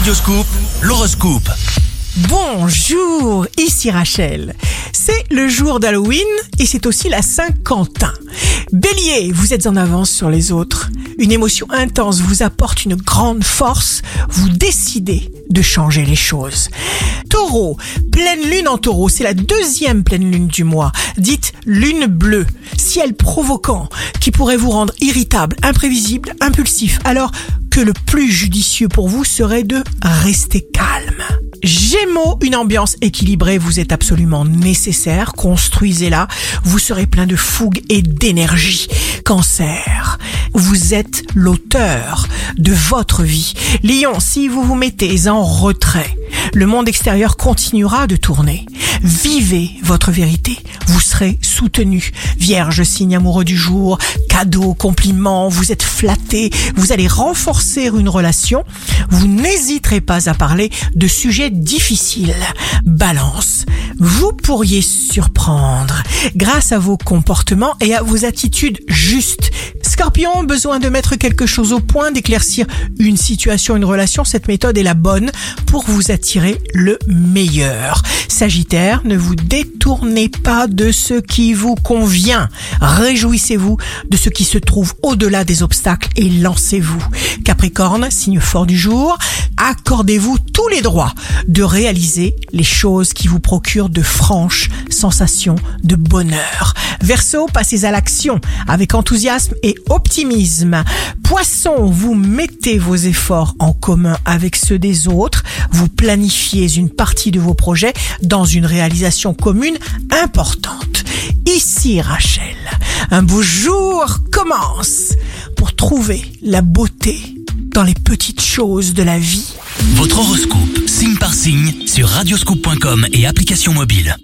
Radioscoop, l'horoscope. Bonjour, ici Rachel. C'est le jour d'Halloween et c'est aussi la Saint-Quentin. Bélier, vous êtes en avance sur les autres. Une émotion intense vous apporte une grande force. Vous décidez de changer les choses. Taureau, pleine lune en taureau, c'est la deuxième pleine lune du mois, dite lune bleue, ciel provoquant, qui pourrait vous rendre irritable, imprévisible, impulsif, alors que le plus judicieux pour vous serait de rester calme. Gémeaux, une ambiance équilibrée vous est absolument nécessaire. Construisez-la. Vous serez plein de fougue et d'énergie. Cancer, vous êtes l'auteur de votre vie. Lion, si vous vous mettez en retrait, le monde extérieur continuera de tourner. Vivez votre vérité, vous serez soutenu. Vierge, signe amoureux du jour, cadeau, compliment, vous êtes flatté, vous allez renforcer une relation. Vous n'hésiterez pas à parler de sujets difficiles. Balance, vous pourriez surprendre grâce à vos comportements et à vos attitudes justes. Scorpion, besoin de mettre quelque chose au point, d'éclaircir une situation, une relation, cette méthode est la bonne pour vous attirer le meilleur. Sagittaire, ne vous détournez pas de ce qui vous convient. Réjouissez-vous de ce qui se trouve au-delà des obstacles et lancez-vous. Capricorne, signe fort du jour, accordez-vous tous les droits de réaliser les choses qui vous procurent de franches sensations de bonheur. Verseau, passez à l'action avec enthousiasme et optimisme. Poisson, vous mettez vos efforts en commun avec ceux des autres, vous planifiez une partie de vos projets dans une réalisation commune importante. Ici Rachel, un beau jour commence pour trouver la beauté dans les petites choses de la vie. Votre horoscope, signe par signe, sur radioscoop.com et application mobile.